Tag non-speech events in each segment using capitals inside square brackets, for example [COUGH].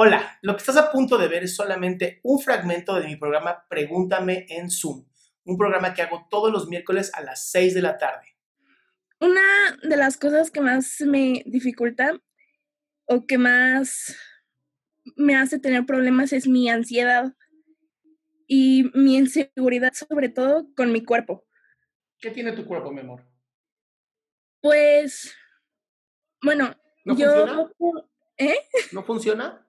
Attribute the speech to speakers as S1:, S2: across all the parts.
S1: Hola, lo que estás a punto de ver es solamente un fragmento de mi programa Pregúntame en Zoom, un programa que hago todos los miércoles a las 6 de la tarde.
S2: Una de las cosas que más me dificulta o que más me hace tener problemas es mi ansiedad y mi inseguridad, sobre todo con mi cuerpo.
S1: ¿Qué tiene tu cuerpo, mi amor?
S2: Pues, bueno,
S1: ¿No
S2: yo...
S1: funciona?
S2: ¿Eh?
S1: ¿No funciona?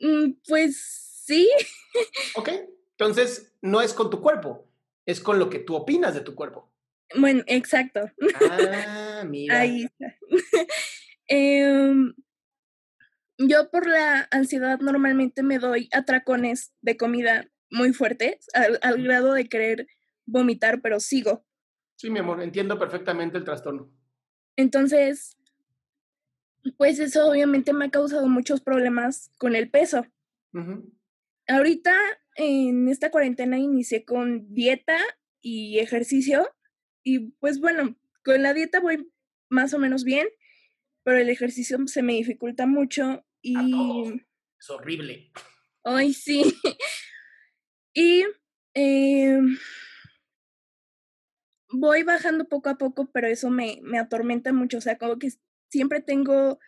S2: Mm, Pues sí. [LAUGHS]
S1: Ok. Entonces, no es con tu cuerpo, es con lo que tú opinas de tu cuerpo.
S2: Bueno, exacto.
S1: Ah, [LAUGHS] mira.
S2: Ahí está. [LAUGHS] Em, yo por la ansiedad normalmente me doy atracones de comida muy fuertes, al, al grado de querer vomitar, pero sigo.
S1: Sí, mi amor, entiendo perfectamente el trastorno.
S2: Entonces, pues eso obviamente me ha causado muchos problemas con el peso. Ahorita en esta cuarentena inicié con dieta y ejercicio y pues bueno, con la dieta voy más o menos bien, pero el ejercicio se me dificulta mucho y...
S1: A todos. Es horrible.
S2: Ay, sí. [LAUGHS] Y em, voy bajando poco a poco, pero eso me, me atormenta mucho. O sea, como que siempre tengo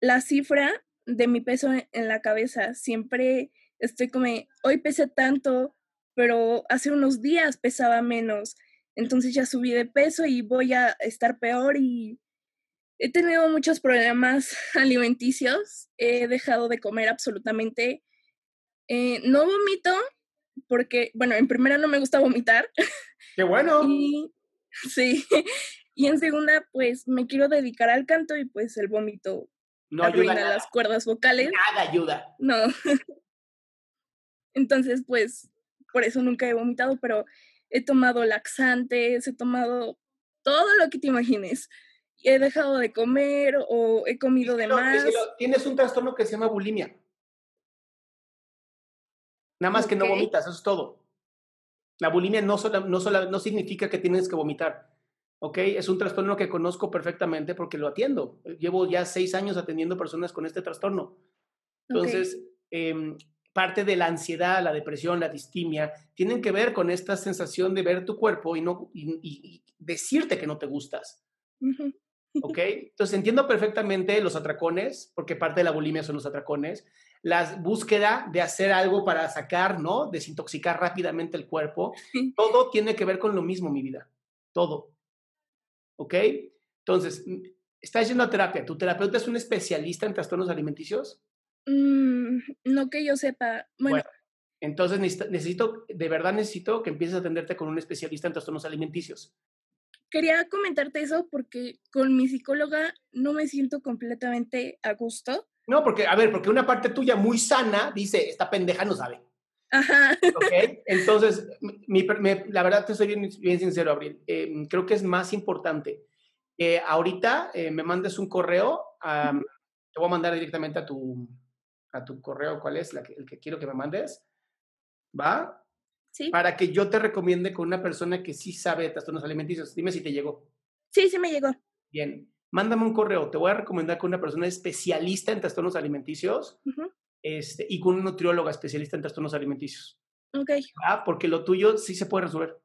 S2: la cifra de mi peso en, en la cabeza. Siempre estoy como, hoy pesé tanto, pero hace unos días pesaba menos. Entonces ya subí de peso y voy a estar peor y he tenido muchos problemas [LAUGHS] alimenticios. He dejado de comer absolutamente. Eh, no vomito porque, bueno, en primera no me gusta vomitar.
S1: Qué bueno. [LAUGHS]
S2: Y sí. Y en segunda, pues me quiero dedicar al canto y pues el vómito
S1: No ayuda
S2: arruina
S1: nada.
S2: las cuerdas vocales.
S1: Nada ayuda.
S2: No. [LAUGHS] Entonces, pues, por eso nunca he vomitado, pero he tomado laxantes, he tomado todo lo que te imagines. He dejado de comer o he comido de más.
S1: tienes un trastorno que se llama bulimia. Nada más que no vomitas, eso es todo. La bulimia no, sola- no, sola- no significa que tienes que vomitar. ¿Ok? Es un trastorno que conozco perfectamente porque lo atiendo. Llevo ya seis años atendiendo personas con este trastorno. Entonces, em, parte de la ansiedad, la depresión, la distimia, tienen que ver con esta sensación de ver tu cuerpo y, no, y- y- decirte que no te gustas. ¿Ok? [LAUGHS] Entonces entiendo perfectamente los atracones, porque parte de la bulimia son los atracones, la búsqueda de hacer algo para sacar, ¿no? Desintoxicar rápidamente el cuerpo. Todo tiene que ver con lo mismo, mi vida. Todo. ¿Ok? Entonces, mm, estás yendo a terapia. ¿Tu terapeuta es un especialista en trastornos alimenticios?
S2: Mm, no que yo sepa. Bueno,
S1: Bueno, Entonces necesito, necesito, de verdad necesito que empieces a atenderte con un especialista en trastornos alimenticios.
S2: quería comentarte eso porque con mi psicóloga no me siento completamente a gusto.
S1: No, porque, a ver, porque una parte tuya muy sana dice, esta pendeja no sabe.
S2: Ajá.
S1: ¿Ok? Entonces, mi- mi- la verdad te soy bien, bien sincero, Abril. Eh, creo que es más importante que ahorita eh, me mandes un correo. a- te voy a mandar directamente a tu, a tu correo. ¿Cuál es? La que- el que quiero que me mandes. ¿Va?
S2: Sí.
S1: Para que yo te recomiende con una persona que sí sabe de trastornos alimenticios. Dime si te llegó.
S2: Sí, sí me llegó.
S1: Bien. Mándame un correo. Te voy a recomendar con una persona especialista en trastornos alimenticios
S2: Ujú.
S1: Este, y con una nutrióloga especialista en trastornos alimenticios.
S2: Ok.
S1: ¿va? Porque lo tuyo sí se puede resolver.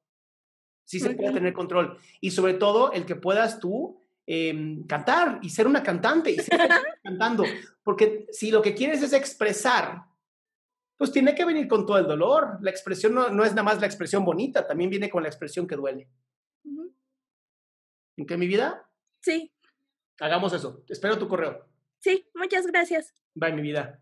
S1: Sí se puede tener control. Y sobre todo el que puedas tú em, cantar y ser una cantante y ser [LAUGHS] cantando. Porque si lo que quieres es expresar, pues tiene que venir con todo el dolor. La expresión no, no es nada más la expresión bonita, también viene con la expresión que duele. ¿En qué mi vida?
S2: Sí,
S1: Hagamos eso. Espero tu correo.
S2: sí, muchas gracias.
S1: Bye, mi vida.